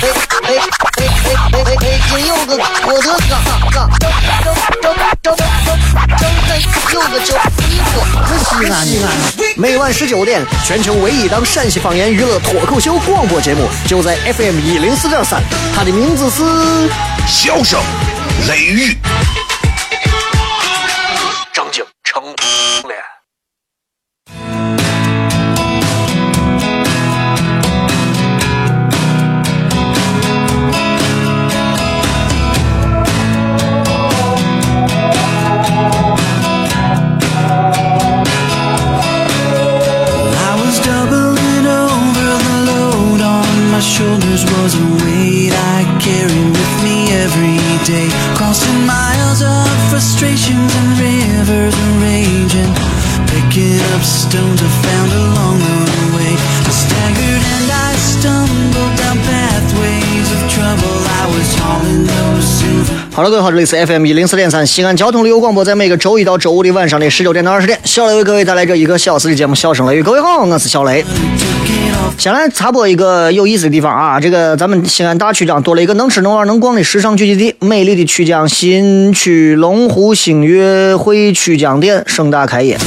哎哎哎！北京有个郭德纲，张张张张张张张有个叫一个西安西安。每晚十九点，全球唯一档陕西方言娱乐脱口秀广播节目，就在 FM 一零四点三。它的名字是《笑声雷雨》。好了，各位好，这里是 FM 一零四点三西安交通旅游广播，在每个周一到周五的晚上的十九点到二十点，小雷为各位带来这一个小时的节目《笑声雷雨》。各位好，我是小雷。先来插播一个有意思的地方啊，这个咱们西安大曲江多了一个能吃能玩能逛的时尚聚集地，美丽的曲江新区龙湖星月汇曲江店盛大开业。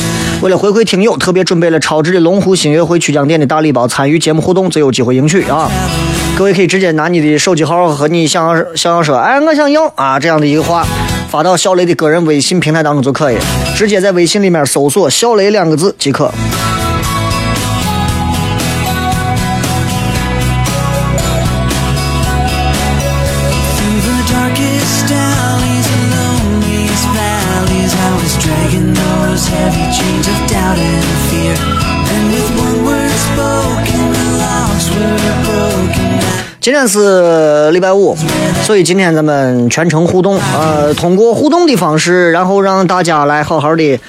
为了回馈听友，特别准备了超值的龙湖星月汇曲江店的大礼包，参与节目互动就有机会赢取啊！各位可以直接拿你的手机号和你想要想要说，哎，我想要啊这样的一个话，发到小雷的个人微信平台当中就可以，直接在微信里面搜索“小雷”两个字即可。今天是礼拜五，所以今天咱们全程互动，呃，通过互动的方式，然后让大家来好好的，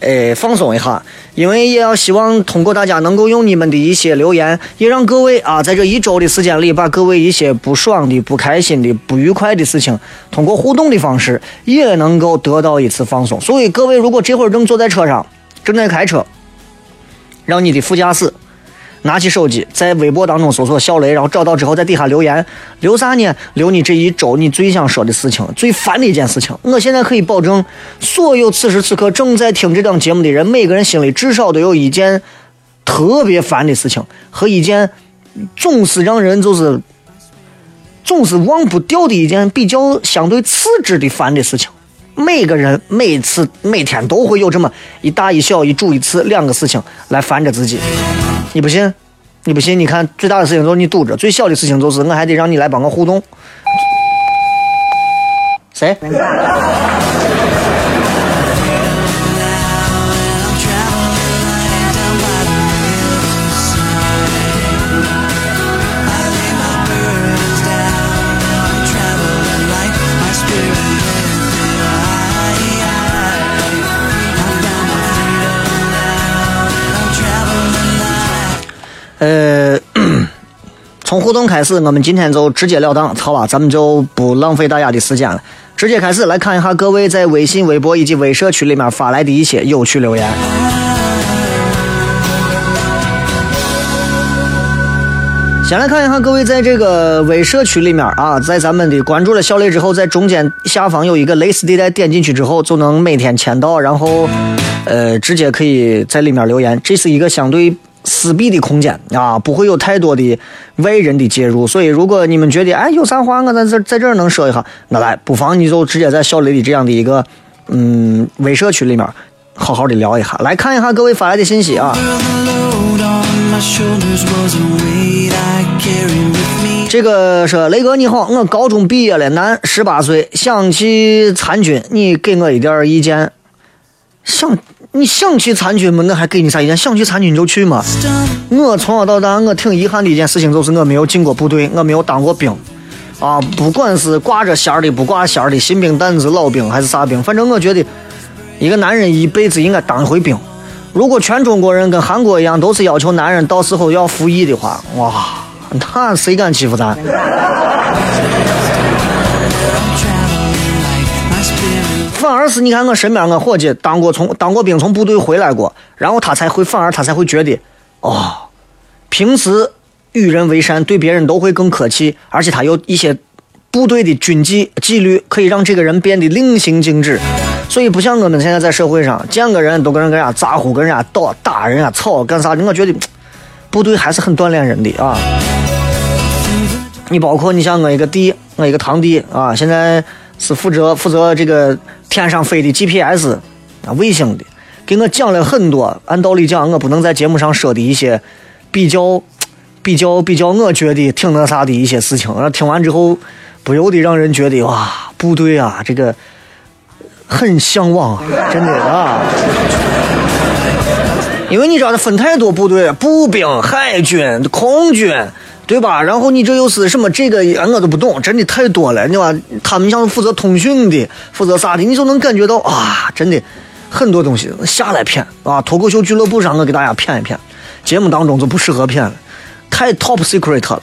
诶，放松一下。因为也要希望通过大家能够用你们的一些留言，也让各位啊，在这一周的时间里，把各位一些不爽的、不开心的、不愉快的事情，通过互动的方式，也能够得到一次放松。所以各位，如果这会儿正坐在车上，正在开车，让你的副驾驶。拿起手机，在微博当中搜索“小雷”，然后找到之后，在底下留言，留啥呢？留你这一周你最想说的事情，最烦的一件事情。我现在可以保证，所有此时此刻正在听这档节目的人，每个人心里至少都有一件特别烦的事情，和一件总是让人就是总是忘不掉的一件比较相对次之的烦的事情。每个人每次每天都会有这么一大一小一主一次两个事情来烦着自己。你不信？你不信？你看，最大的事情就是你堵着，最小的事情就是我还得让你来帮我互动。谁？呃，从互动开始，我们今天就直截了当，好吧？咱们就不浪费大家的时间了，直接开始来看一下各位在微信、微博以及微社区里面发来的一些有趣留言。先来看一下各位在这个微社区里面啊，在咱们的关注了小雷之后，在中间下方有一个类似地带，点进去之后就能每天签到，然后呃，直接可以在里面留言。这是一个相对。私密的空间啊，不会有太多的外人的介入，所以如果你们觉得哎有啥话我在这在这能说一下，那来不妨你就直接在小雷的这样的一个嗯微社区里面好好的聊一下，来看一下各位发来的信息啊。这个说雷哥你好，我高中毕业了，男，十八岁，想去参军，你给我一点意见。想。你想去参军吗？我还给你啥意见？想去参军就去嘛。我从小到大，我挺遗憾的一件事情就是我没有进过部队，我没有当过兵。啊，不管是挂着弦的，不挂弦的，新兵蛋子、老兵还是啥兵，反正我觉得一个男人一辈子应该当一回兵。如果全中国人跟韩国一样，都是要求男人到时候要服役的话，哇，那谁敢欺负咱？反而是你看我身边我伙计当过从当过兵从部队回来过，然后他才会反而他才会觉得，哦，平时与人为善，对别人都会更客气，而且他有一些部队的军纪纪律，可以让这个人变得令行禁止。所以不像我们现在在社会上见个人都跟人跟人家咋呼，跟人家打打人家吵干啥的，我觉得部队还是很锻炼人的啊。你包括你像我一个弟，我一个堂弟啊，现在。是负责负责这个天上飞的 GPS 啊卫星的，给我讲了很多。按道理讲，我不能在节目上说的一些比较比较比较，我觉得挺那啥的一些事情。然后听完之后，不由得让人觉得哇，部队啊，这个很向往，真的啊。因为你知道，它分太多部队，步兵、海军、空军。对吧？然后你这又是什么？这个我都不懂，真的太多了。你吧？他们像负责通讯的，负责啥的，你就能感觉到啊，真的很多东西下来骗啊！脱口秀俱乐部上，我给大家骗一骗，节目当中就不适合骗了，太 top secret 了。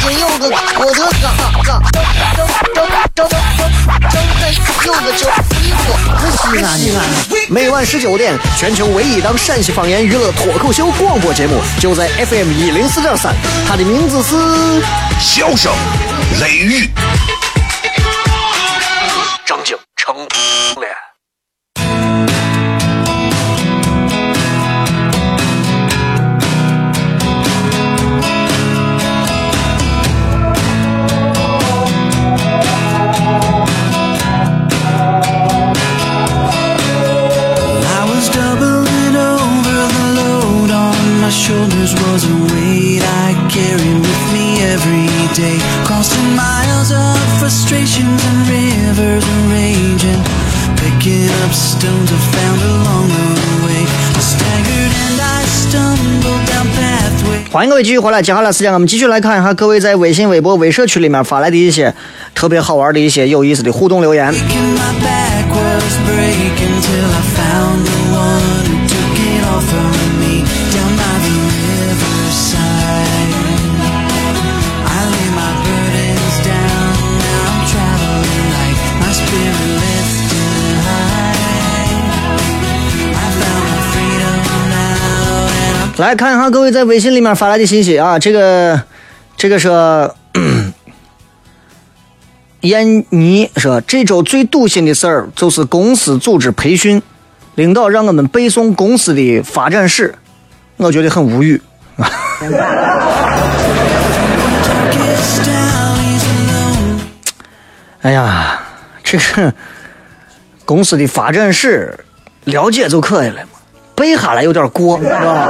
金柚子，我的哥哥，正正正正正柚子酒，衣服，西安西安。每晚十九点，全球唯一档陕西方言娱乐脱口秀广播节目，就在 FM 一零四点三。它的名字是《笑声雷雨》，张景成脸。欢迎各位继续回来，接下来时间我们继续来看一下各位在微信、微博、微社区里面发来的一些特别好玩的一些有意思的互动留言。来看一下各位在微信里面发来的信息啊，这个，这个是 燕妮说，这周最堵心的事儿就是公司组织培训，领导让我们背诵公司的发展史，我觉得很无语。哎呀，这个公司的发展史了解就可以了嘛。背下来有点过，是吧？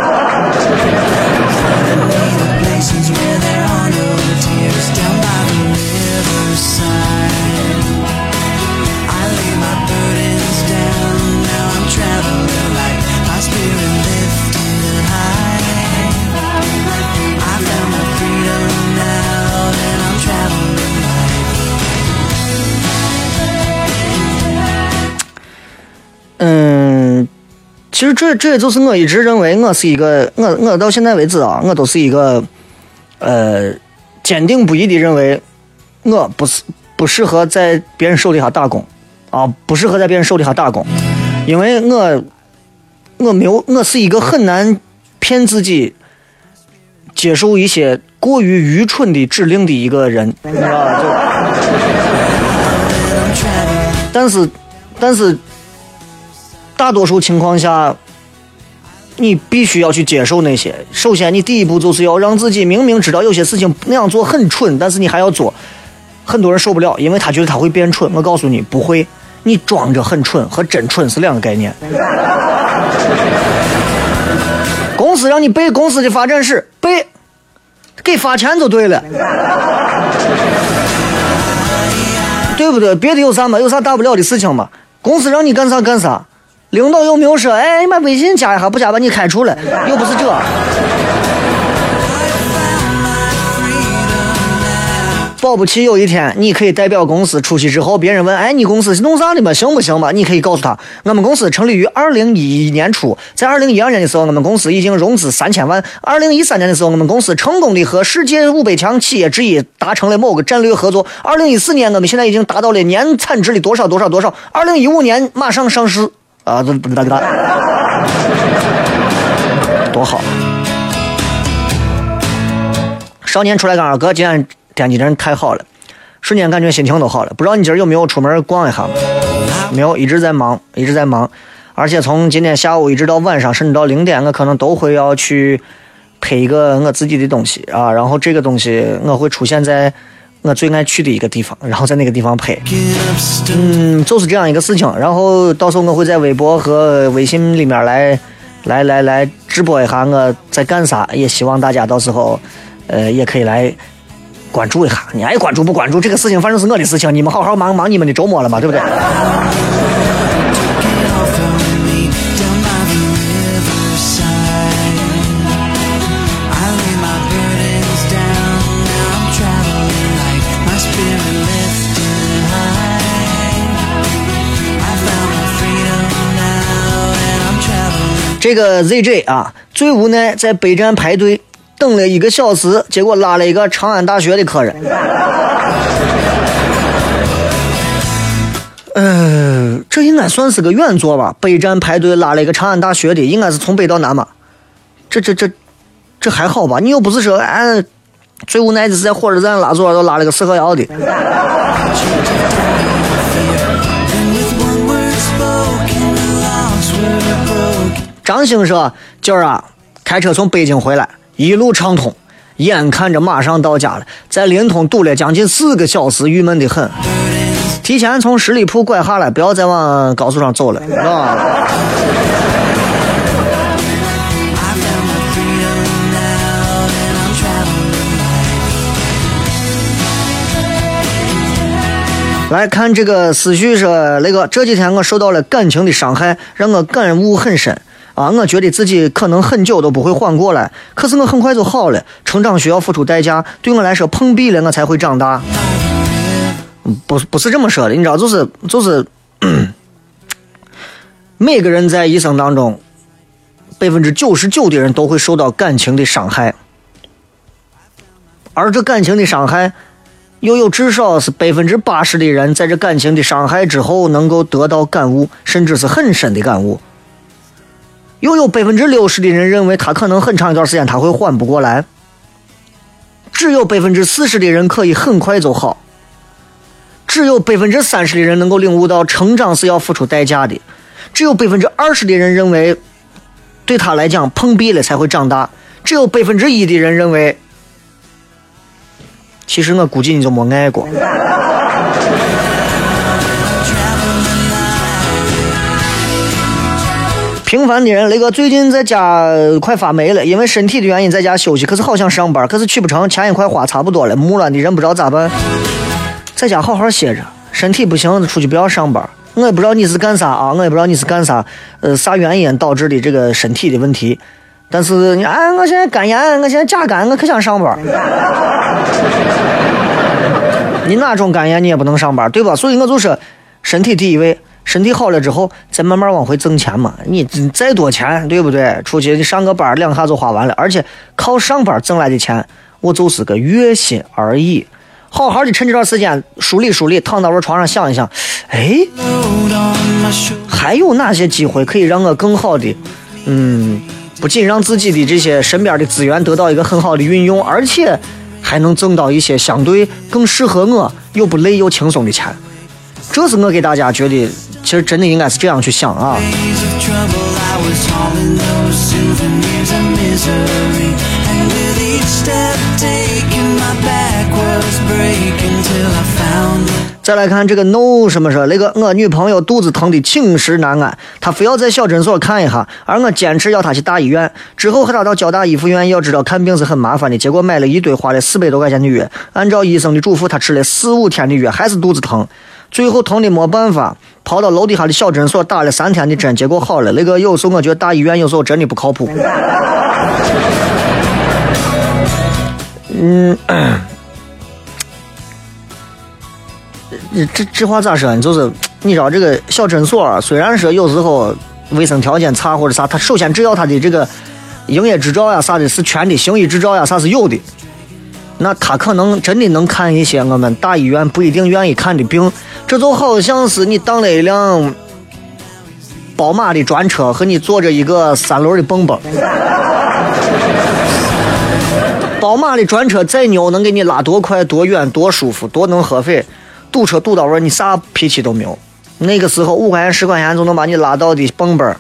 其实这这也就是我一直认为我是一个我我到现在为止啊，我都是一个呃坚定不移的认为我不是不适合在别人手底下打工啊，不适合在别人手底下打工，因为我我没有我是一个很难骗自己接受一些过于愚蠢的指令的一个人，你知道吧？就但是但是。大多数情况下，你必须要去接受那些。首先，你第一步就是要让自己明明知道有些事情那样做很蠢，但是你还要做，很多人受不了，因为他觉得他会变蠢。我告诉你，不会，你装着很蠢和真蠢是两个概念。公司让你背公司的发展史，背，给发钱就对了，对不对？别的有啥嘛？有啥大不了的事情嘛？公司让你干啥干啥，领导又没有说，哎，你把微信加一下，不加把你开除了，又不是这。保不齐有一天，你可以代表公司出去之后，别人问：“哎，你公司是弄啥的嘛？行不行吧？”你可以告诉他：“我们公司成立于二零一一年初，在二零一二年的时候，我们公司已经融资三千万。二零一三年的时候，我们公司成功的和世界五百强企业之一达成了某个战略合作。二零一四年，我们现在已经达到了年产值的多少多少多少。二零一五年马上上市啊！这这这多好！少年出来干二哥，今天。天气真是太好了，瞬间感觉心情都好了。不知道你今儿有没有出门逛一下？没有，一直在忙，一直在忙。而且从今天下午一直到晚上，甚至到零点，我可能都会要去拍一个我自己的东西啊。然后这个东西我会出现在我最爱去的一个地方，然后在那个地方拍。嗯，就是这样一个事情。然后到时候我会在微博和微信里面来来来来直播一下我在干啥。也希望大家到时候呃也可以来。关注一下，你爱关注不关注这个事情，反正是我的事情。你们好好忙忙你们的周末了嘛，对不对？这个 ZJ 啊，最无奈在北站排队。等了一个小时，结果拉了一个长安大学的客人。呃，这应该算是个远座吧？北站排队拉了一个长安大学的，应该是从北到南嘛？这这这这还好吧？你又不是说哎，最无奈的是在火车站拉座都拉了个四合窑的。张兴说：“今儿啊，开车从北京回来。”一路畅通，眼看着马上到家了，在临潼堵了将近四个小时，郁闷的很。提前从十里铺拐下来，不要再往高速上走了，啊！来看这个思绪说，那个这几天我受到了感情的伤害，让我感悟很深。啊，我觉得自己可能很久都不会缓过来，可是我很快就好了。成长需要付出代价，对我来说，碰壁了我才会长大。不，不是这么说的，你知道，就是就是，每个人在一生当中，百分之九十九的人都会受到感情的伤害，而这感情的伤害，又有至少是百分之八十的人在这感情的伤害之后能够得到感悟，甚至是很深的感悟。又有百分之六十的人认为他可能很长一段时间他会缓不过来，只有百分之四十的人可以很快就好，只有百分之三十的人能够领悟到成长是要付出代价的，只有百分之二十的人认为对他来讲碰壁了才会长大，只有百分之一的人认为，其实我估计你就没爱过。平凡的人，雷哥最近在家快发霉了，因为身体的原因在家休息。可是好想上班，可是去不成，钱也快花差不多了，木了的人不知道咋办。在家好好歇着，身体不行出去不要上班。我也不知道你是干啥啊，我也不知道你是干啥，呃，啥原因导致的这个身体的问题。但是你，哎，我现在肝炎，我现在甲肝，我可想上班。你哪种肝炎你也不能上班，对吧？所以我就说，身体第一位。身体好了之后，再慢慢往回挣钱嘛。你再多钱，对不对？出去你上个班，两下就花完了。而且靠上班挣来的钱，我就是个月薪而已。好好的趁这段时间梳理梳理，躺到我床上想一想，哎，还有哪些机会可以让我更好的，嗯，不仅让自己的这些身边的资源得到一个很好的运用，而且还能挣到一些相对更适合我又不累又轻松的钱。这是我给大家觉得。其实真的应该是这样去想啊。再来看这个 no 什么说，那个我女朋友肚子疼的寝食难安，她非要在小诊所看一下，而我坚持要她去大医院。之后和她到交大一附院，要知道看病是很麻烦的，结果买了一堆花了四百多块钱的药，按照医生的嘱咐，她吃了四五天的药，还是肚子疼，最后疼的没办法，跑到楼底下的小诊所打了三天的针，结果好了。那个有时候我觉得大医院有时候真的不靠谱。嗯。这这话咋说呢？就是你知道这个小诊所，虽然说有时候卫生条件差或者啥，他首先只要他的这个营业执照呀啥的是全的，行医执照呀啥是有的，那他可能真的能看一些我们大医院不一定愿意看的病。这就好像是你当了一辆宝马的专车，和你坐着一个三轮的蹦蹦。宝马的专车再牛，能给你拉多快、多远、多舒服、多能喝费。堵车堵到位，你啥脾气都没有。那个时候五块钱十块钱就能把你拉到的蹦蹦。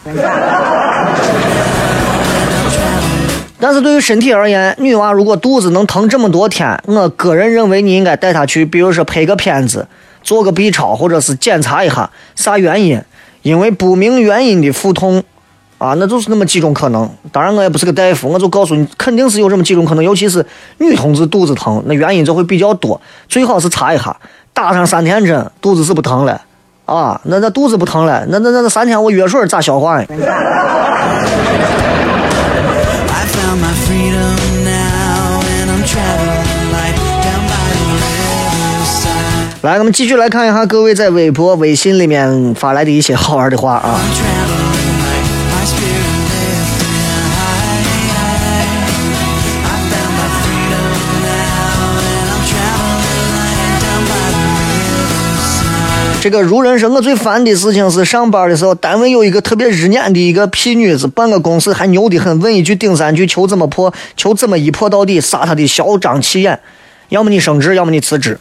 但是对于身体而言，女娃如果肚子能疼这么多天，我个人认为你应该带她去，比如说拍个片子，做个 B 超，或者是检查一下啥原因。因为不明原因的腹痛啊，那就是那么几种可能。当然我也不是个大夫，我就告诉你，肯定是有这么几种可能。尤其是女同志肚子疼，那原因就会比较多，最好是查一下。打上三天针，肚子是不疼了，啊，那那肚子不疼了，那那那那三天我药水咋消化呀？来，我们继续来看一下各位在微博、微信里面发来的一些好玩的话啊。这个如人说，我最烦的事情是上班的时候，单位有一个特别日眼的一个屁女子，办个公室还牛的很，问一句顶三句，求怎么破，求怎么一破到底，杀他的嚣张气焰。要么你升职，要么你辞职。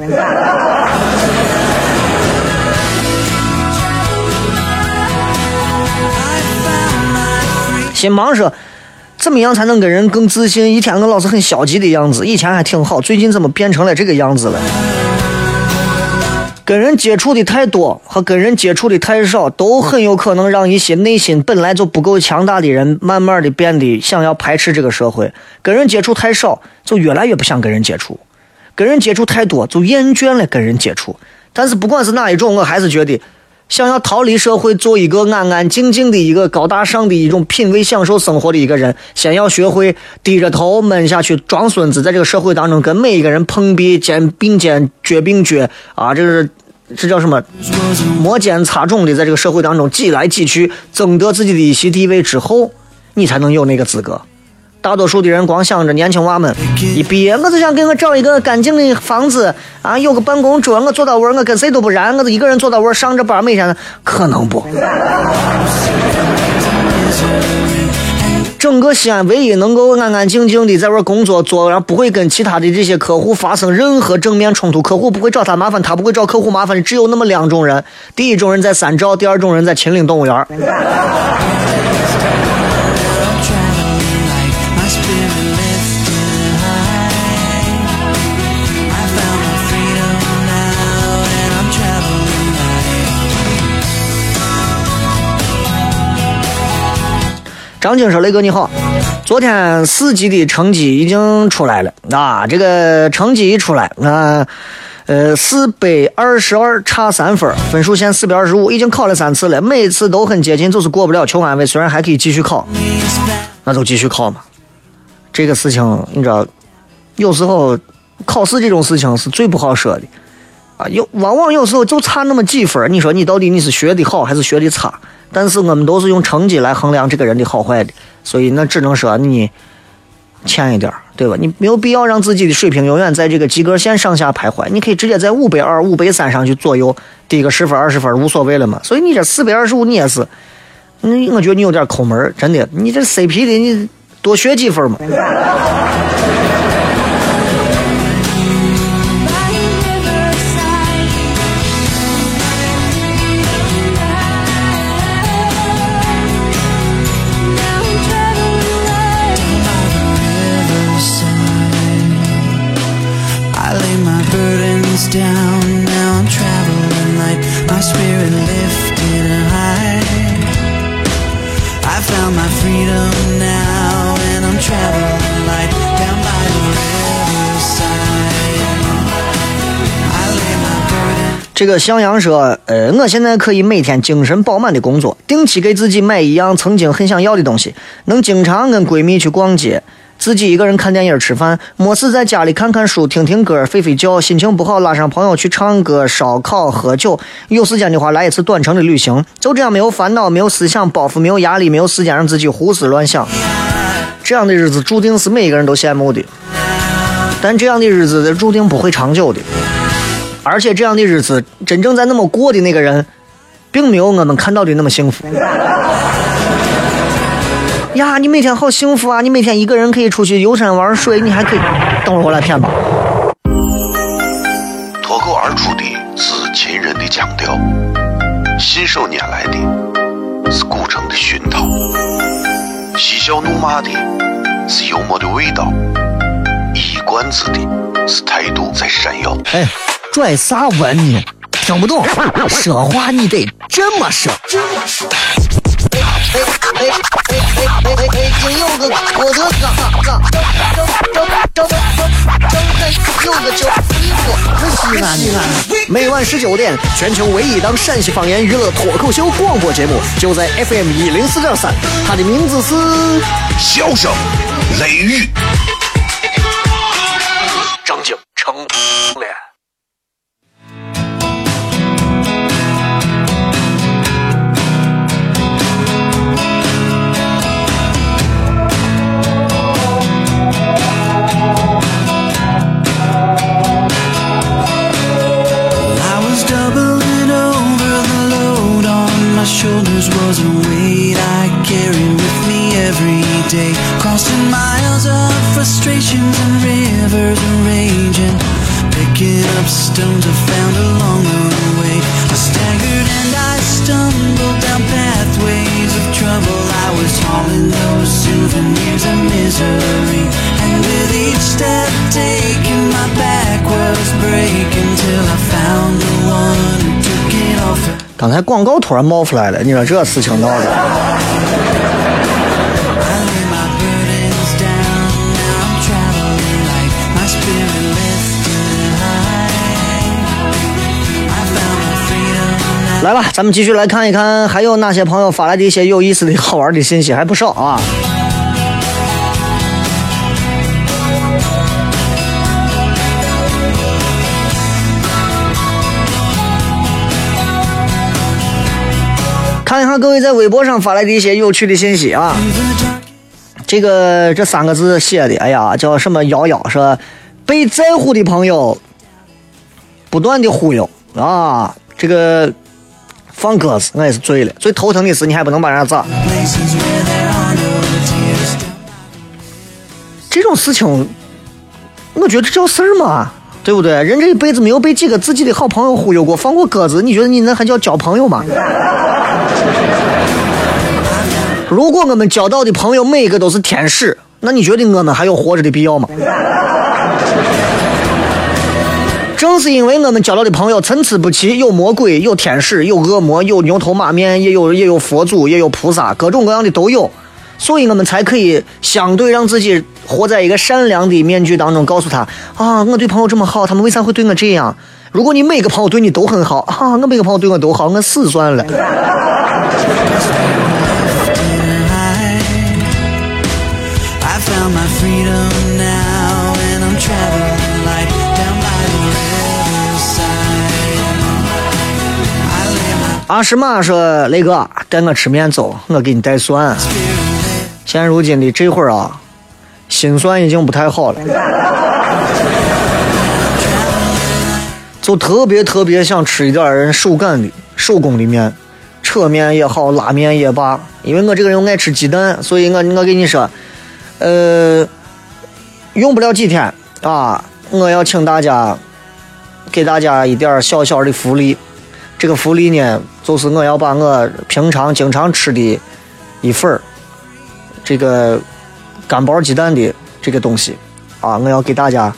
新忙说，怎么样才能跟人更自信？一天我老是很消极的样子，以前还挺好，最近怎么变成了这个样子了？跟人接触的太多和跟人接触的太少，都很有可能让一些内心本来就不够强大的人，慢慢的变得想要排斥这个社会。跟人接触太少，就越来越不想跟人接触；跟人接触太多，就厌倦了跟人接触。但是不管是哪一种，我还是觉得，想要逃离社会，做一个安安静静的一个高大上的一种品味、享受生活的一个人，先要学会低着头闷下去，装孙子，在这个社会当中跟每一个人碰壁、肩并肩、脚并脚啊，这是。这叫什么？摩肩擦踵的在这个社会当中挤来挤去，争得自己的一席地位之后，你才能有那个资格。大多数的人光想着年轻娃们一毕业，我就想给我找一个干净的房子啊，有个办公桌，我坐到位，我跟谁都不染，我就一个人坐到位上着班，每天可能不。整个西安唯一能够安安静静的在这工作做，然后不会跟其他的这些客户发生任何正面冲突，客户不会找他麻烦，他不会找客户麻烦的，只有那么两种人：第一种人在三兆，第二种人在秦岭动物园。张晶说：“雷哥你好，昨天四级的成绩已经出来了啊！这个成绩一出来，啊，呃，四百二十二差三分，分数线四百二十五，已经考了三次了，每次都很接近，就是过不了，求安慰。虽然还可以继续考，那就继续考嘛。这个事情你知道，有时候考试这种事情是最不好说的啊，有往往有时候就差那么几分，你说你到底你是学的好还是学的差？”但是我们都是用成绩来衡量这个人的好坏的，所以那只能说你欠一点对吧？你没有必要让自己的水平永远在这个及格线上下徘徊，你可以直接在五百二、五百三上去左右，低个十分、二十分无所谓了嘛。所以你这四百二十五你也是，你我觉得你有点抠门真的，你这 CP 的你多学几分嘛。down, now I'm traveling light. My spirit lifted high. I found my freedom now, and I'm traveling light down by the riverside. I lay my burden. 这个向阳说：“呃，我现在可以每天精神饱满的工作，定期给自己买一样曾经很想要的东西，能经常跟闺蜜去逛街。”自己一个人看电影吃饭，没事在家里看看书、听听歌、睡睡觉，心情不好拉上朋友去唱歌、烧烤、喝酒，有时间的话来一次短程的旅行，就这样没有烦恼、没有思想包袱、没有压力、没有时间让自己胡思乱想，这样的日子注定是每一个人都羡慕的，但这样的日子注定不会长久的。而且这样的日子，真正在那么过的那个人，并没有我们看到的那么幸福。呀，你每天好幸福啊！你每天一个人可以出去游山玩水，你还可以……等会儿我来骗吧。脱口而出的是秦人的腔调，信手拈来的是古城的熏陶，嬉笑怒骂的是幽默的味道，一冠子的是态度在闪耀。哎。拽啥文呢？听不懂，说话你得这么说。哎哎哎哎哎哎哎！北京有个郭德纲，张张张张张张有个叫李波，西安的。每晚十九点，全球唯一档陕西方言娱乐脱口秀广播节目，就在 FM 一零四点三。它的名字是《笑声雷雨》。张景成 shoulders was a weight I carried with me every day. Crossing miles of frustrations and rivers raging. Picking up stones I found along the way. I staggered and I stumbled down pathways of trouble. I was hauling those souvenirs of misery. And with each step taken, my back was breaking till I found 刚才广告突然冒出来了，你说这事情闹的。来吧，咱们继续来看一看，还有哪些朋友发来的一些有意思的好玩的信息，还不少啊。看一下各位在微博上发来的一些有趣的信息啊！这个这三个字写的，哎呀，叫什么？幺幺说被在乎的朋友不断的忽悠啊！这个放鸽子，我也是醉了。最头疼的是你还不能把人家咋？这种事情，我觉得这叫事儿吗？对不对？人这一辈子没有被几个自己的好朋友忽悠过，放过鸽子，你觉得你那还叫交朋友吗？如果我们交到的朋友每一个都是天使，那你觉得我们还有活着的必要吗？正是因为我们交到的朋友参差不齐，有魔鬼，有天使，有恶魔，有牛头马面，也有也有佛祖，也有菩萨，各种各样的都有，所以我们才可以相对让自己活在一个善良的面具当中，告诉他啊，我对朋友这么好，他们为啥会对我这样？如果你每个朋友对你都很好啊，我每个朋友对我都好，我死算了。阿什玛说：“雷哥，带我吃面走，我给你带蒜。现如今的这会儿啊，心算已经不太好了，就特别特别想吃一点人手擀的手工的面，扯面也好，拉面也罢。因为我这个人爱吃鸡蛋，所以我我跟你说，呃，用不了几天啊，我要请大家，给大家一点小小的福利。”这个福利呢，就是我要把我平常经常吃的一份儿这个干包鸡蛋的这个东西啊，我要给大家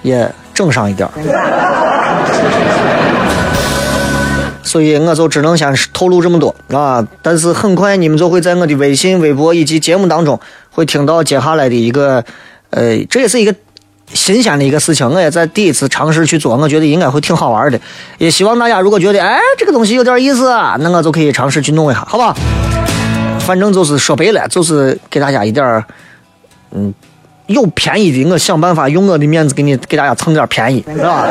也整上一点，所以我就只能先透露这么多啊。但是很快你们就会在我的微信、微博以及节目当中会听到接下来的一个呃，这也是一个新鲜的一个事情，我也在第一次尝试去做，我觉得应该会挺好玩的。也希望大家如果觉得哎这个东西有点意思，那我就可以尝试去弄一下，好吧？反正就是说白了，就是给大家一点儿，嗯，有便宜的，我想办法用我的面子给你给大家蹭点便宜，是吧？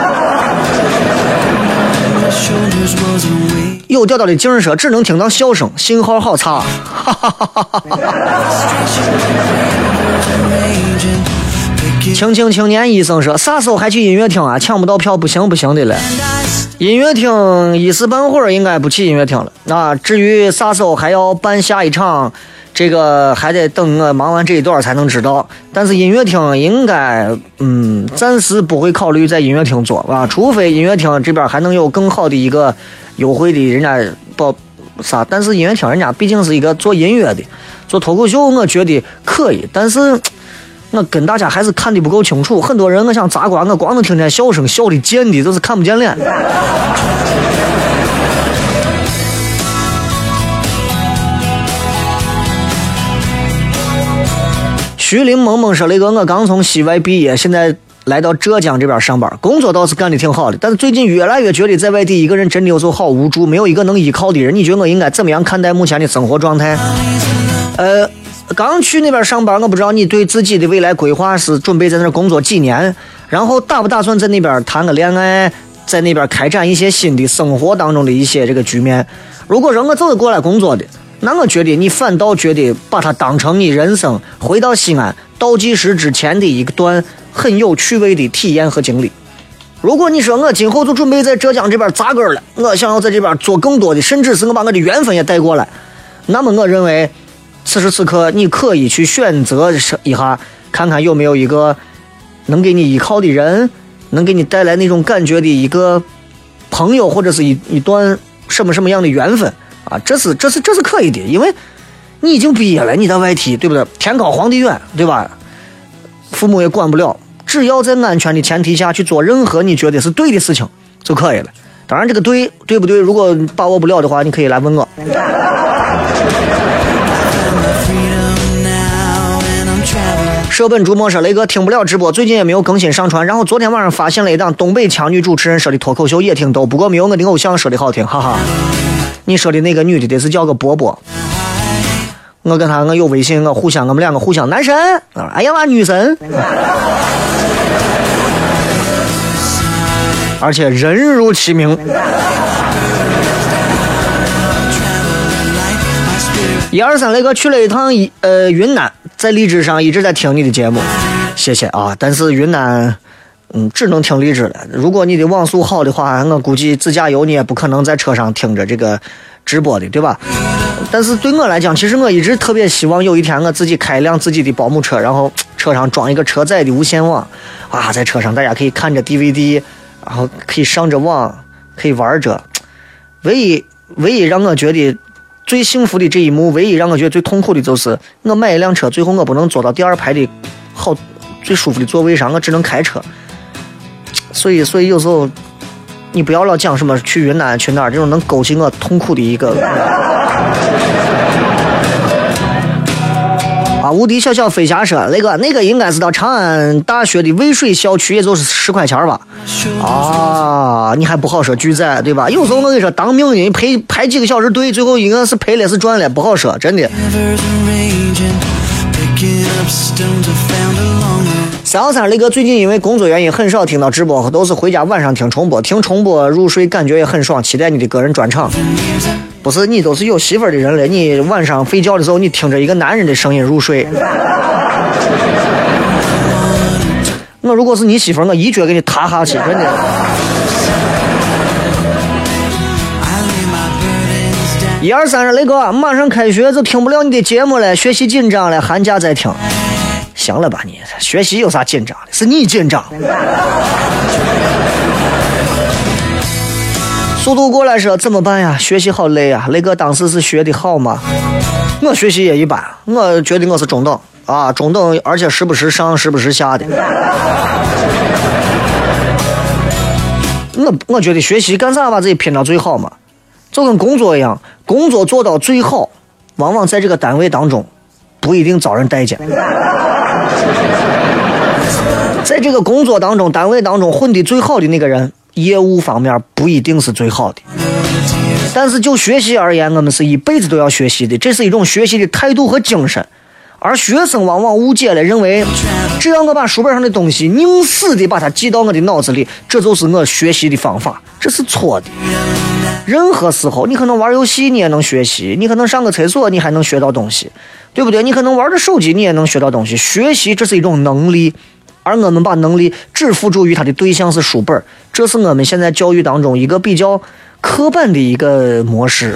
有钓到的静说，只能听到笑声，信号好差。哈哈哈哈哈青青青年医生说，啥时候还去音乐厅啊？抢不到票，不行不行的了。音乐厅一时半会儿应该不去音乐厅了。啊，至于啥时候还要办下一场，这个还得等我忙完这一段才能知道。但是音乐厅应该，嗯，暂时不会考虑在音乐厅做啊，除非音乐厅这边还能有更好的一个优惠的，人家不啥。但是音乐厅人家毕竟是一个做音乐的，做脱口秀，我觉得可以，但是。我跟大家还是看的不够清楚，很多人我想砸瓜，我光能听见笑声，笑的贱的，就是看不见脸。徐林萌萌说：“雷哥，我刚从西外毕业，现在来到浙江这边上班，工作倒是干的挺好的，但是最近越来越觉得在外地一个人真的有时候好无助，没有一个能依靠的人。你觉得我应该怎么样看待目前的生活状态？”呃。刚去那边上班，我不知道你对自己的未来规划是准备在那儿工作几年，然后打不打算在那边谈个恋爱，在那边开展一些新的生活当中的一些这个局面。如果说我就是过来工作的，那我觉得你反倒觉得把它当成你人生回到西安倒计时之前的一段很有趣味的体验和经历。如果你说我今后就准备在浙江这边扎根了，我想要在这边做更多的，甚至是我把我的缘分也带过来，那么我认为。此时此刻，你可以去选择一下，看看有没有一个能给你依靠的人，能给你带来那种感觉的一个朋友，或者是一一段什么什么样的缘分啊？这是这是这是可以的，因为你已经毕业了，你在外地，对不对？天高皇帝远，对吧？父母也管不了，只要在安全的前提下去做任何你觉得是对的事情就可以了。当然，这个对对不对？如果把握不了的话，你可以来问我。舍本逐末说：“雷哥听不了直播，最近也没有更新上传。然后昨天晚上发现了一档东北腔女主持人说的脱口秀，也挺逗，不过没有我的偶像说的好听，哈哈。你说的那个女的得是叫个波波，我跟她我有微信，我互相我们两个互相男神。哎呀妈，女神，而且人如其名。一二三，雷哥去了一趟呃云南。”在荔枝上一直在听你的节目，谢谢啊！但是云南，嗯，只能听荔枝了。如果你的网速好的话，我估计自驾游你也不可能在车上听着这个直播的，对吧？但是对我来讲，其实我一直特别希望有一天我自己开一辆自己的保姆车，然后车上装一个车载的无线网，啊，在车上大家可以看着 DVD，然后可以上着网，可以玩着。唯一唯一让我觉得。最幸福的这一幕，唯一让我觉得最痛苦的就是我买一辆车，最后我不能坐到第二排的好最舒服的座位上，我只能开车。所以，所以有时候你不要老讲什么去云南去哪儿这种能勾起我痛苦的一个。啊！无敌小小飞侠说：“那个那个应该是到长安大学的渭水校区，也就是十块钱吧？啊，你还不好说拒载，对吧？有时候我跟你说，当命的排排几个小时队，最后应该是赔了是赚了，不好说，真的。”三幺三雷哥最近因为工作原因很少听到直播，都是回家晚上听重播，听重播入睡感觉也很爽，期待你的个人专场。不是你都是有媳妇的人了，你晚上睡觉的时候你听着一个男人的声音入睡。我如果是你媳妇，我一脚给你踏下去，真的。一二三，雷哥，马上开学就听不了你的节目了，学习紧张了，寒假再听。行了吧，你学习有啥紧张的？是你紧张。速度过来说怎么办呀？学习好累啊！雷哥当时是学的好吗？我学习也一般，我觉得我是中等啊，中等，而且时不时上，时不时下的。我我觉得学习干啥把自己拼到最好嘛，就跟工作一样，工作做到最好，往往在这个单位当中不一定遭人待见。在这个工作当中、单位当中混的最好的那个人，业务方面不一定是最好的。但是就学习而言，我们是一辈子都要学习的，这是一种学习的态度和精神。而学生往往误解了，认为只要我把书本上的东西硬死的把它记到我的脑子里，这就是我学习的方法，这是错的。任何时候，你可能玩游戏，你也能学习；你可能上个厕所，你还能学到东西，对不对？你可能玩着手机，你也能学到东西。学习这是一种能力，而我们把能力只付诸于他的对象是书本，这是我们现在教育当中一个比较刻板的一个模式。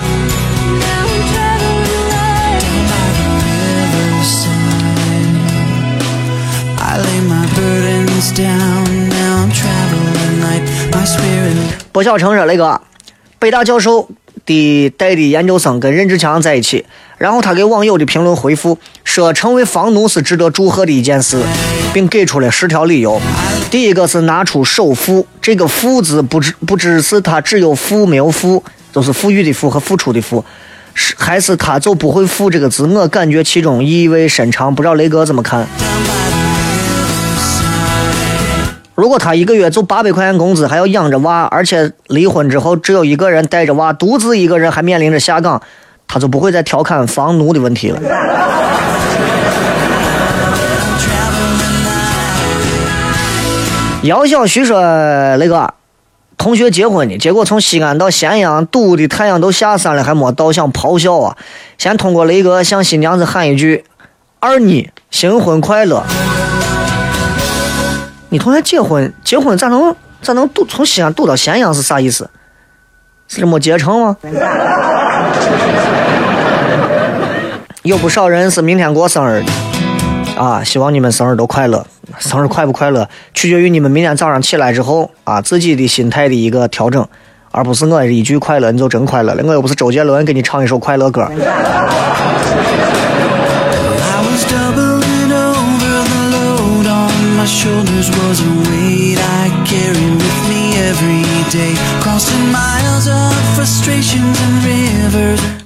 不小成说那个北大教授的带的研究生跟任志强在一起，然后他给网友的评论回复说，成为房奴是值得祝贺的一件事，并给出了十条理由。第一个是拿出首付，这个“付”字不只不只是他只有付没有付，就是富裕的“富”和付出的“付”，是还是他就不会付这个字？我感觉其中意味深长，不知道雷哥怎么看？如果他一个月就八百块钱工资，还要养着娃，而且离婚之后只有一个人带着娃，独自一个人还面临着下岗，他就不会再调侃房奴的问题了。姚小徐说：“那个同学结婚呢，结果从西安到咸阳，堵的太阳都下山了，还没到，想咆哮啊！先通过雷哥向新娘子喊一句：二妮，新婚快乐。”你同学结婚，结婚咋能咋能堵从西安堵到咸阳是啥意思？是没结成吗？有不少人是明天过生日的啊！希望你们生日都快乐。生日快不快乐，取决于你们明天早上起来之后啊自己的心态的一个调整，而不是我一句快乐你就真快乐了。我又不是周杰伦给你唱一首快乐歌。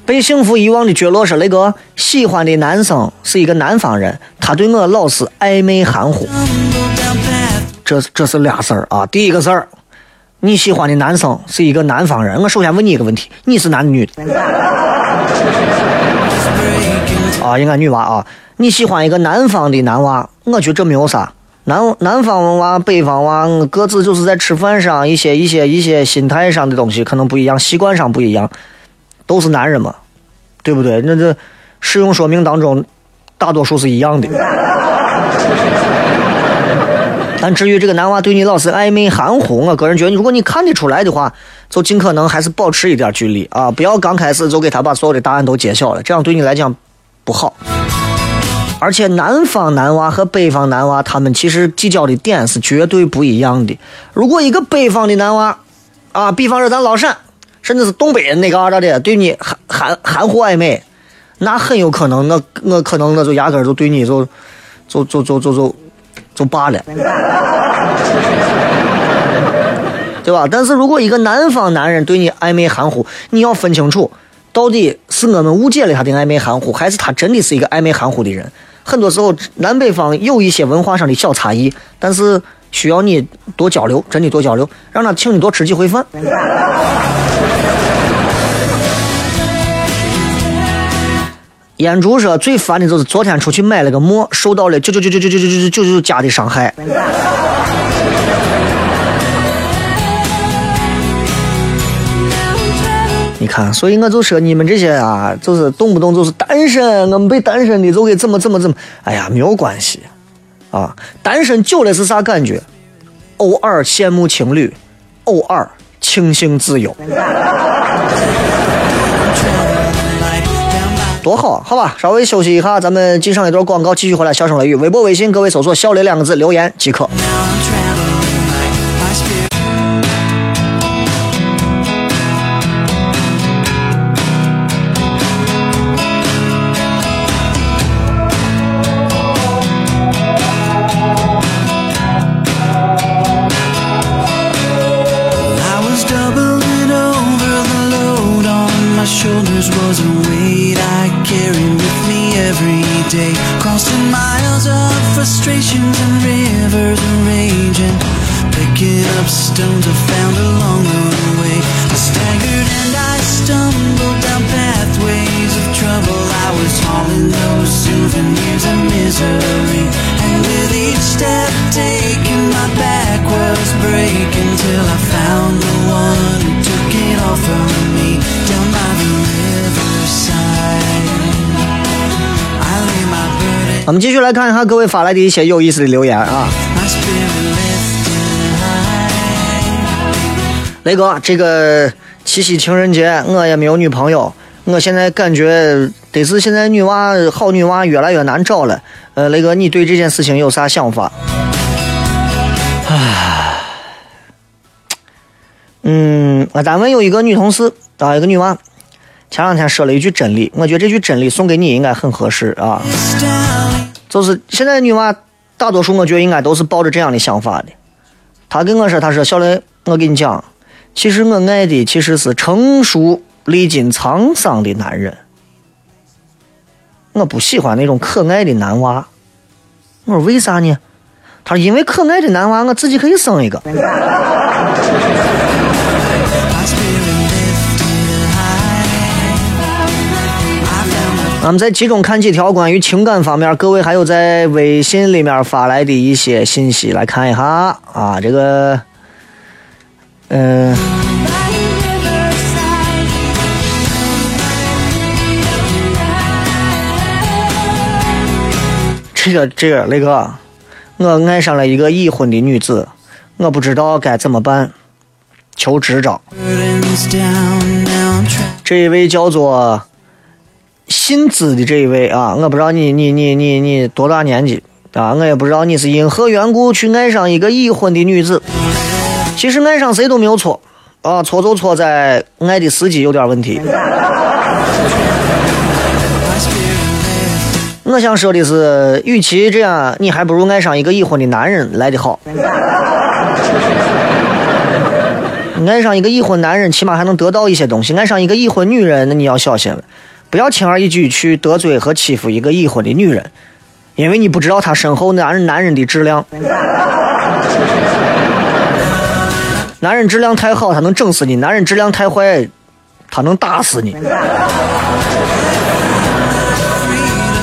被幸福遗忘的角落是那个喜欢的男生是一个南方人，他对我老是暧昧含糊。这这是俩事儿啊！第一个事儿，你喜欢的男生是一个南方人，我首先问你一个问题：你是男的女的？啊，应该女娃啊！你喜欢一个南方的男娃，我觉得这没有啥。南南方娃、北方娃，各自就是在吃饭上一些、一些、一些心态上的东西可能不一样，习惯上不一样，都是男人嘛，对不对？那这使用说明当中，大多数是一样的。但至于这个男娃对你老是暧昧含糊，我个人觉得，如果你看得出来的话，就尽可能还是保持一点距离啊，不要刚开始就给他把所有的答案都揭晓了，这样对你来讲不好。而且南方男娃和北方男娃，他们其实计较的点是绝对不一样的。如果一个北方的男娃，啊，比方说咱老陕，甚至是东北人那嘎达的，对你含含含糊暧昧，那很有可能，那我可能那就压根就对你就就就就就就就罢了，对吧？但是如果一个南方男人对你暧昧含糊，你要分清楚。到底是我们误解了他的暧昧含糊，还是他真的是一个暧昧含糊的人？很多时候，南北方有一些文化上的小差异，但是需要你多交流，真的多交流，让他请你多吃几回饭。烟竹说最烦的就是昨天出去买了个馍，受到了九九九九九九九九九九加的伤害。你看，所以我就说你们这些啊，就是动不动就是单身，我们被单身的就给怎么怎么怎么，哎呀，没有关系，啊，单身久了是啥感觉？偶尔羡慕情侣，偶尔庆幸自由，多好，好吧，稍微休息一下，咱们进上一段广告，继续回来。笑声雷雨，微博、微信，各位搜索“小雷”两个字留言即可。我们继续来看一下各位发来的一些有意思的留言啊。雷哥，这个七夕情人节我也没有女朋友，我现在感觉得是现在女娃好女娃越来越难找了。呃，雷哥，你对这件事情有啥想法？唉，嗯，我单位有一个女同事啊，一个女娃，前两天说了一句真理，我觉得这句真理送给你应该很合适啊。就是现在女娃大多数我觉得应该都是抱着这样的想法的。她跟我说，她说小雷，我跟你讲，其实我爱的其实是成熟、历经沧桑的男人，我不喜欢那种可爱的男娃。我说为啥呢？她说因为可爱的男娃我自己可以生一个。那么在其中看几条关于情感方面，各位还有在微信里面发来的一些信息，来看一下啊，这个，嗯、这个这个那个，我爱上了一个已婚的女子，我不知道该怎么办，求支招。这一位叫做姓资的这一位啊，我不知道你你你你你多大年纪啊？我也不知道你是因何缘故去爱上一个已婚的女子。其实爱上谁都没有错啊，错就错在爱的时机有点问题。我想说的是，与其这样，你还不如爱上一个已婚的男人来的好。爱上一个已婚男人，起码还能得到一些东西；爱上一个已婚女人，那你要小心了，不要轻而易举去得罪和欺负一个已婚的女人，因为你不知道她身后男人男人的质量。男人质量太好，他能整死你；男人质量太坏，他能打死你。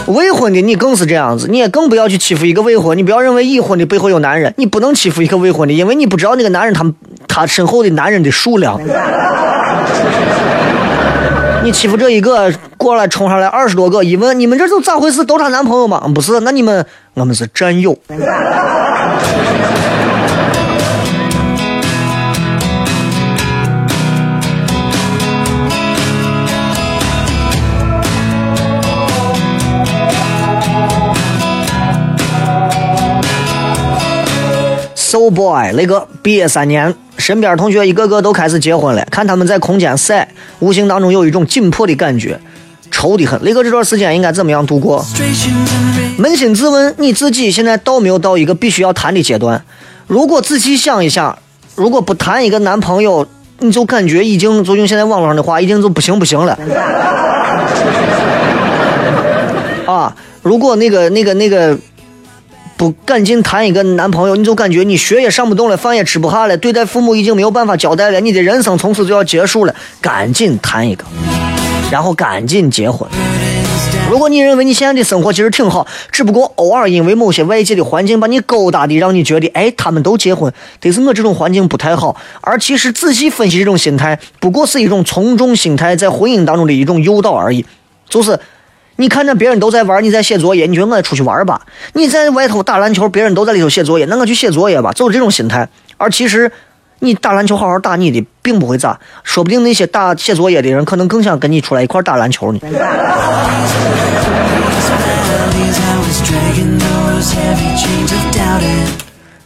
未婚的你更是这样子，你也更不要去欺负一个未婚。你不要认为已婚的背后有男人，你不能欺负一个未婚的，因为你不知道那个男人他他身后的男人的数量。你欺负这一个，过来冲上来二十多个，一问你们这都咋回事？都是她男朋友吗？不是，那你们我们是战友。So boy，雷哥毕业三年，身边同学一个个都开始结婚了，看他们在空间晒，无形当中有一种紧迫的感觉，愁得很。雷哥这段时间应该怎么样度过？扪心自问，你自己现在到没有到一个必须要谈的阶段？如果仔细想一想，如果不谈一个男朋友，你就感觉已经就用现在网络上的话，已经就不行不行了。啊，如果那个那个那个不赶紧谈一个男朋友，你就感觉你学也上不动了，饭也吃不下了，对待父母已经没有办法交代了，你的人生从此就要结束了，赶紧谈一个，然后赶紧结婚。如果你认为你现在的生活其实挺好，只不过偶尔因为某些外界的环境把你勾搭的，让你觉得，哎，他们都结婚，但是我这种环境不太好。而其实仔细分析这种心态，不过是一种从众心态在婚姻当中的一种诱导而已。就是你看着别人都在玩，你在写作业，你觉得我出去玩吧？你在外头打篮球，别人都在里头写作业，那我去写作业吧，就是这种心态。而其实你打篮球好好打你的，并不会咋，说不定那些打写作业的人可能更想跟你出来一块打篮球呢。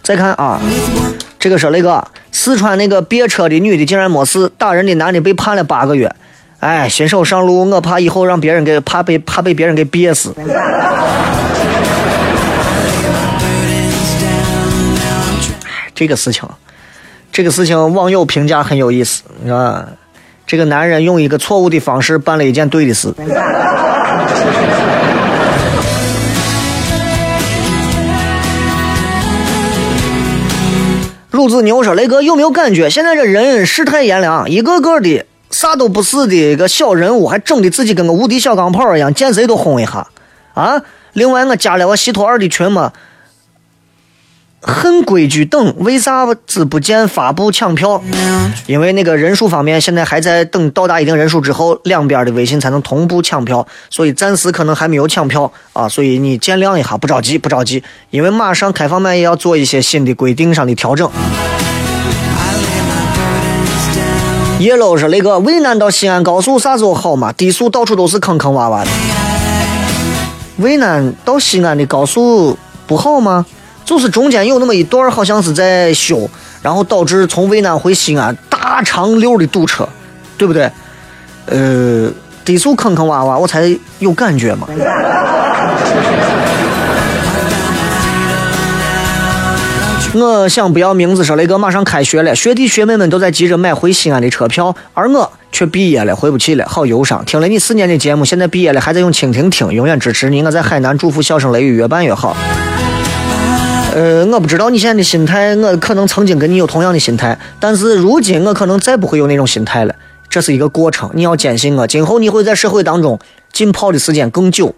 再看啊，这个是那个四川那个别车的女的竟然没事，打人的男的被判了八个月。哎，新手上路，我怕以后让别人给怕被怕被别人给憋死。这个事情，这个事情网友评价很有意思啊。这个男人用一个错误的方式办了一件对的事。孺子牛说：“雷哥有没有感觉？现在这人世态炎凉，一个个的啥都不是的一个小人物，还整的自己跟个无敌小钢炮一样，见谁都轰一下啊！另外，我加了个西托二的群嘛，很规矩等，为啥子不见发布抢票？因为那个人数方面，现在还在等到达一定人数之后，两边的微信才能同步抢票，所以暂时可能还没有抢票啊，所以你见谅一下，不着急，不着急，因为马上开放麦也要做一些新的规定上的调整。Yellow 说：“雷哥，渭南到西安高速啥时候好嘛？低速到处都是坑坑洼洼的。渭南到西安的高速不好吗？就是中间有那么一段好像是在修，然后导致从渭南回西安大长溜的堵车，对不对？呃，低速坑坑洼洼，我才有感觉嘛。我想不要名字说雷哥马上开学了，学弟学妹们都在急着买回西安的车票，而我却毕业了，回不去了，好忧伤。听了你四年的节目，现在毕业了还在用蜻蜓听，永远支持你。我在海南祝福笑声雷雨越办越好。呃，我不知道你现在的心态，我可能曾经跟你有同样的心态，但是如今我可能再不会有那种心态了。这是一个过程，你要坚信我，今后你会在社会当中浸泡的时间更久，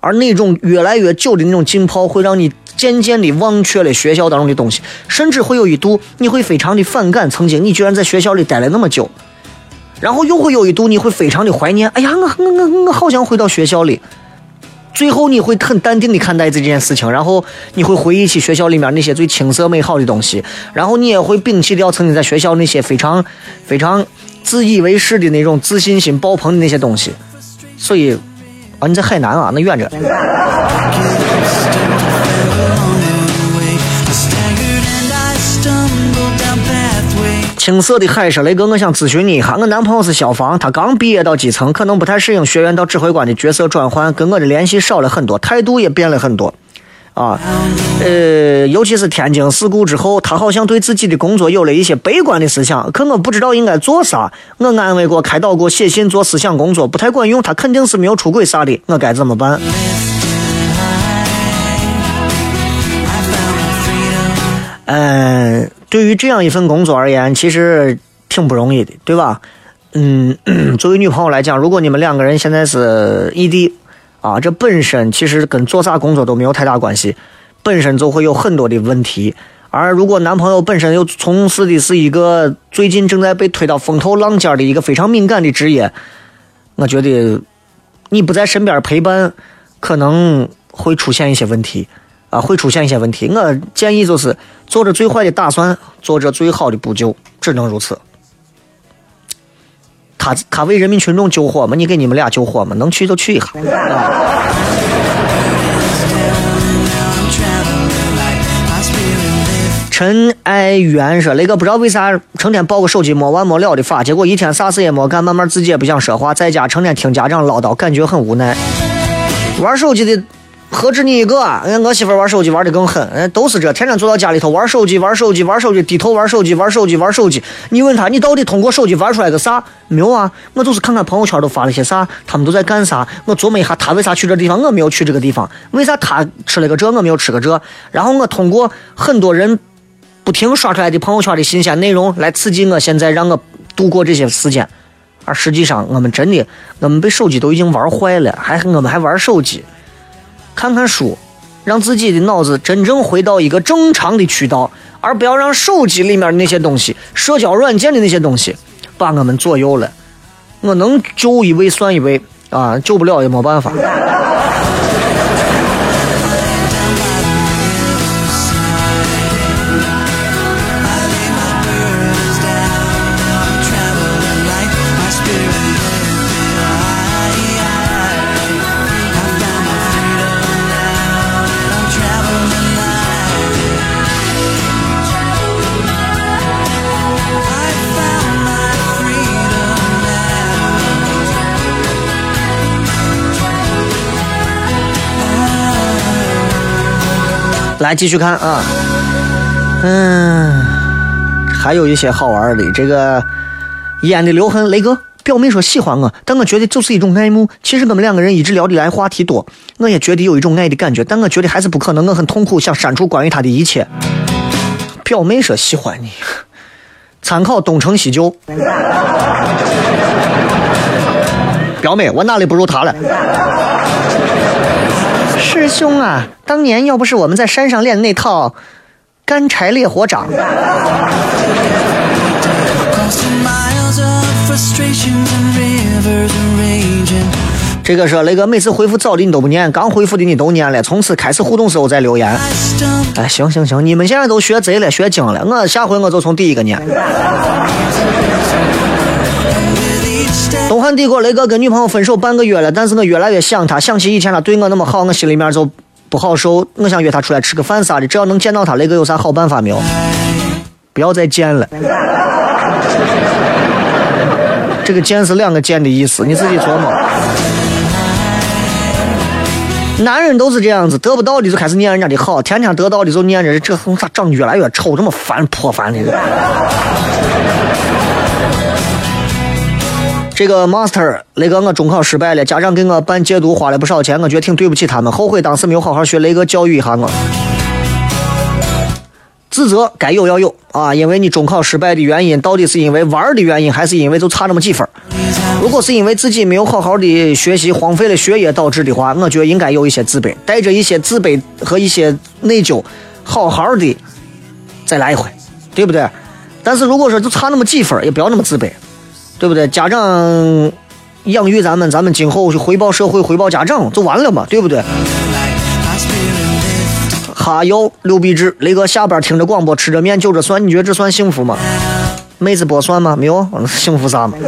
而那种越来越久的那种浸泡，会让你渐渐的忘却了学校当中的东西，甚至会有一度你会非常的反感曾经你居然在学校里待了那么久，然后又会有一度你会非常的怀念，哎呀，我我我我好想回到学校里。最后你会很淡定的看待这件事情，然后你会回忆起学校里面那些最青涩美好的东西，然后你也会摒弃掉曾经在学校那些非常非常自以为是的那种自信心爆棚的那些东西。所以，啊，你在海南啊，那远着。青涩的海说：“雷哥，我想咨询你一下，我男朋友是消防，他刚毕业到基层，可能不太适应学员到指挥官的角色转换，跟我的联系少了很多，态度也变了很多。啊，呃，尤其是天津事故之后，他好像对自己的工作有了一些悲观的思想，可我不知道应该做啥。我安慰过、开导过、写信做思想工作，不太管用，他肯定是没有出轨啥的，我该怎么办？嗯，对于这样一份工作而言，其实挺不容易的，对吧？嗯，作为女朋友来讲，如果你们两个人现在是异地，啊，这本身其实跟做啥工作都没有太大关系，本身就会有很多的问题。而如果男朋友本身又从事的是一个最近正在被推到风头浪尖的一个非常敏感的职业，我觉得你不在身边陪伴，可能会出现一些问题啊，会出现一些问题。我建议就是做着最坏的打算，做着最好的补救，只能如此。他他为人民群众救火嘛，你给你们俩救火嘛，能去就去一下。啊陈爱元说：“雷哥不知道为啥成天抱个手机没完没了的发，结果一天啥事也没干，慢慢自己也不想说话，在家成天听家长唠叨，感觉很无奈。玩手机的何止你一个啊？人家我媳妇玩手机玩的更狠，人家都是这，天天坐到家里头玩手机，玩手机，玩手机，低头玩手机，玩手机，玩手机。你问他，你到底通过手机玩出来个啥？没有啊，我就是看看朋友圈都发了些啥，他们都在干啥。我琢磨一下，他为啥去这地方，我没有去这个地方？为啥他吃了个这，我没有吃个这？然后我通过很多人不停刷出来的朋友圈的新鲜内容来刺激我现在，让我度过这些时间。而实际上，我们真的，我们被手机都已经玩坏了，还我们还玩手机，看看书，让自己的脑子真正回到一个正常的渠道，而不要让手机里面的那些东西、社交软件的那些东西把我们左右了。我能救一位算一位啊，救不了也没办法。来继续看啊，嗯，还有一些好玩的。这个烟的留痕，雷哥表妹说喜欢我，但我觉得就是一种爱慕。其实我们两个人一直聊得来，话题多，我也觉得有一种爱的感觉，但我觉得还是不可能。我很痛苦，想删除关于他的一切。表妹说喜欢你，参考东成西就。表妹，我哪里不如她了？兄啊，当年要不是我们在山上练那套干柴烈火掌，这个是雷哥每次回复早的你都不念，刚回复的你都念了，从此开始互动时候再留言。哎，行行行，你们现在都学贼了，学精了，我下回我就从第一个念。东汉帝国雷哥跟女朋友分手半个月了，但是我越来越想她，想起以前她对我那么好，我心里面就不好受。我想约她出来吃个饭啥的，只要能见到她，雷哥有啥好办法没有？不要再见了。这个“见”是两个“见”的意思，你自己琢磨。男人都是这样子，得不到的就开始念人家的好，天天得到的就念着这咋长越来越丑，这么烦破烦的人。这个 master 雷哥，我中考失败了，家长给我办戒毒花了不少钱，我觉得挺对不起他们，后悔当时没有好好学，雷哥教育一下我。自责该有要有啊，因为你中考失败的原因，到底是因为玩的原因，还是因为就差那么几分？如果是因为自己没有好好的学习，荒废了学业导致的话，我觉得应该有一些自卑，带着一些自卑和一些内疚，好好的再来一回，对不对？但是如果说就差那么几分，也不要那么自卑，对不对？家长养育咱们，咱们今后去回报社会、回报家长就完了嘛，对不对？哈哟，刘必志，雷哥下班听着广播，吃着面，就着蒜，你觉得这算幸福吗？妹子剥蒜吗？没有，幸福啥嘛？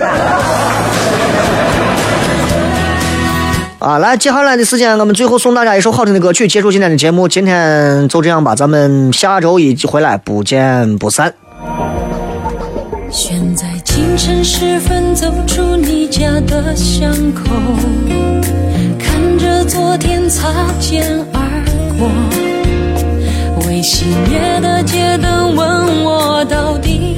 啊，来，接下来的时间，我们最后送大家一首好听的歌曲，结束今天的节目。今天就这样吧，咱们下周一回来不见不散。选在清晨时分走出你家的巷口看着昨天擦肩而过未熄灭的街灯问我到底